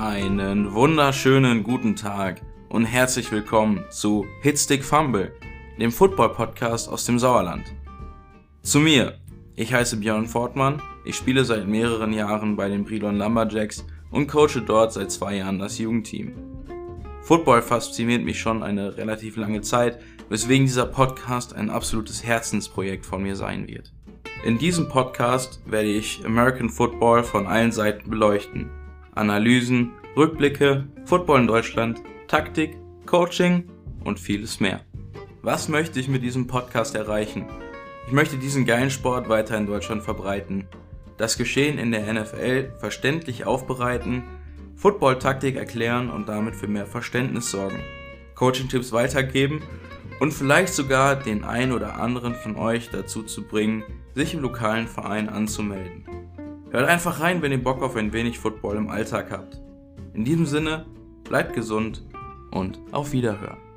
Einen wunderschönen guten Tag und herzlich willkommen zu Hitstick Fumble, dem Football-Podcast aus dem Sauerland. Zu mir, ich heiße Björn Fortmann, ich spiele seit mehreren Jahren bei den Brilon Lumberjacks und coache dort seit zwei Jahren das Jugendteam. Football fasziniert mich schon eine relativ lange Zeit, weswegen dieser Podcast ein absolutes Herzensprojekt von mir sein wird. In diesem Podcast werde ich American Football von allen Seiten beleuchten. Analysen, Rückblicke, Football in Deutschland, Taktik, Coaching und vieles mehr. Was möchte ich mit diesem Podcast erreichen? Ich möchte diesen geilen Sport weiter in Deutschland verbreiten, das Geschehen in der NFL verständlich aufbereiten, Football-Taktik erklären und damit für mehr Verständnis sorgen, Coaching-Tipps weitergeben und vielleicht sogar den einen oder anderen von euch dazu zu bringen, sich im lokalen Verein anzumelden. Hört einfach rein, wenn ihr Bock auf ein wenig Football im Alltag habt. In diesem Sinne, bleibt gesund und auf Wiederhören.